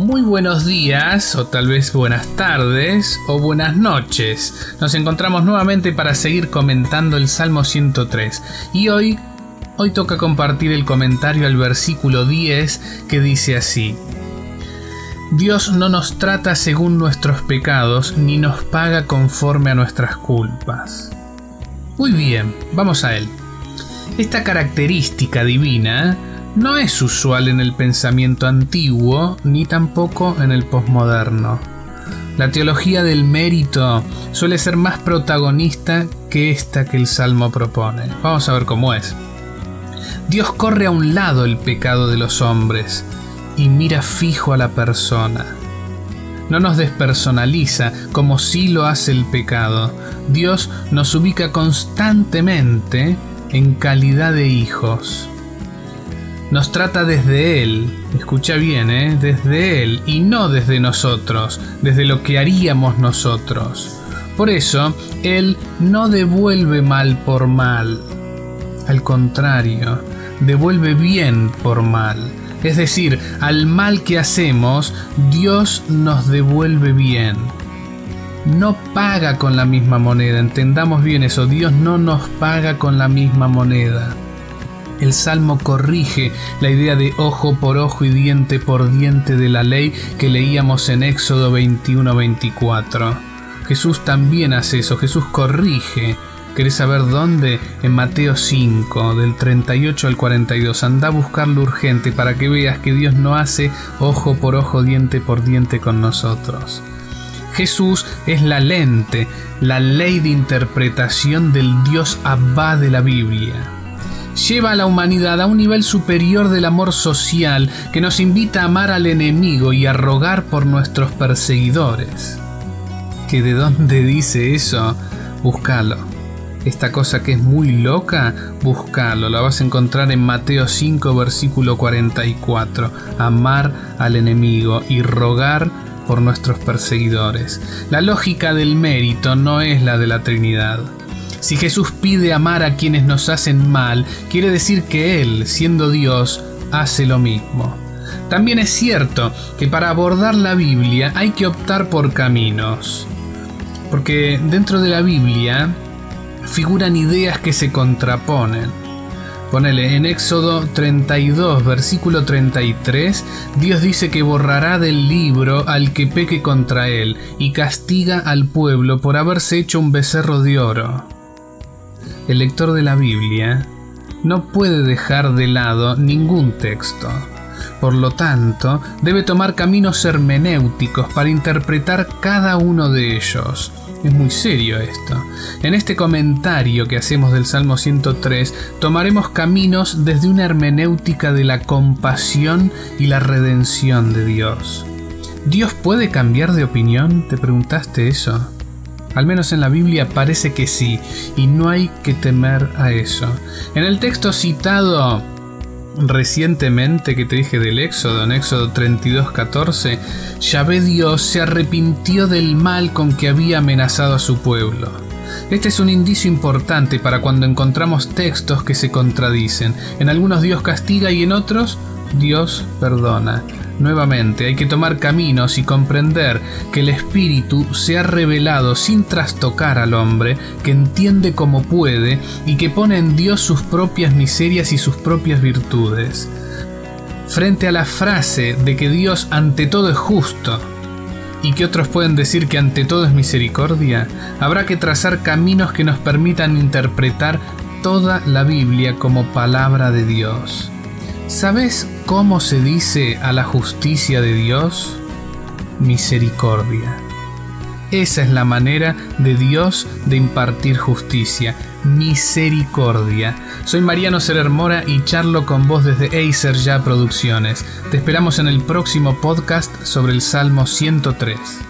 Muy buenos días, o tal vez buenas tardes, o buenas noches. Nos encontramos nuevamente para seguir comentando el Salmo 103. Y hoy, hoy toca compartir el comentario al versículo 10 que dice así. Dios no nos trata según nuestros pecados, ni nos paga conforme a nuestras culpas. Muy bien, vamos a él. Esta característica divina no es usual en el pensamiento antiguo ni tampoco en el posmoderno. La teología del mérito suele ser más protagonista que esta que el Salmo propone. Vamos a ver cómo es. Dios corre a un lado el pecado de los hombres y mira fijo a la persona. No nos despersonaliza como si lo hace el pecado. Dios nos ubica constantemente en calidad de hijos nos trata desde Él, escucha bien, ¿eh? desde Él y no desde nosotros, desde lo que haríamos nosotros. Por eso, Él no devuelve mal por mal, al contrario, devuelve bien por mal. Es decir, al mal que hacemos, Dios nos devuelve bien. No paga con la misma moneda, entendamos bien eso, Dios no nos paga con la misma moneda. El Salmo corrige la idea de ojo por ojo y diente por diente de la ley que leíamos en Éxodo 21-24. Jesús también hace eso, Jesús corrige. ¿Querés saber dónde? En Mateo 5, del 38 al 42. Anda a buscarlo urgente para que veas que Dios no hace ojo por ojo, diente por diente con nosotros. Jesús es la lente, la ley de interpretación del Dios Abba de la Biblia lleva a la humanidad a un nivel superior del amor social que nos invita a amar al enemigo y a rogar por nuestros perseguidores. ¿Que de dónde dice eso? Búscalo. Esta cosa que es muy loca, búscalo. La vas a encontrar en Mateo 5, versículo 44. Amar al enemigo y rogar por nuestros perseguidores. La lógica del mérito no es la de la Trinidad. Si Jesús pide amar a quienes nos hacen mal, quiere decir que Él, siendo Dios, hace lo mismo. También es cierto que para abordar la Biblia hay que optar por caminos. Porque dentro de la Biblia figuran ideas que se contraponen. Ponele, en Éxodo 32, versículo 33, Dios dice que borrará del libro al que peque contra él y castiga al pueblo por haberse hecho un becerro de oro el lector de la Biblia no puede dejar de lado ningún texto. Por lo tanto, debe tomar caminos hermenéuticos para interpretar cada uno de ellos. Es muy serio esto. En este comentario que hacemos del Salmo 103, tomaremos caminos desde una hermenéutica de la compasión y la redención de Dios. ¿Dios puede cambiar de opinión? ¿Te preguntaste eso? Al menos en la Biblia parece que sí, y no hay que temer a eso. En el texto citado recientemente que te dije del Éxodo, en Éxodo 32:14, Yahvé Dios se arrepintió del mal con que había amenazado a su pueblo. Este es un indicio importante para cuando encontramos textos que se contradicen. En algunos Dios castiga y en otros Dios perdona. Nuevamente, hay que tomar caminos y comprender que el Espíritu se ha revelado sin trastocar al hombre, que entiende como puede y que pone en Dios sus propias miserias y sus propias virtudes. Frente a la frase de que Dios ante todo es justo, y que otros pueden decir que ante todo es misericordia, habrá que trazar caminos que nos permitan interpretar toda la Biblia como palabra de Dios. ¿Sabes cómo se dice a la justicia de Dios? Misericordia. Esa es la manera de Dios de impartir justicia. Misericordia. Soy Mariano Serermora y charlo con vos desde Acer Ya Producciones. Te esperamos en el próximo podcast sobre el Salmo 103.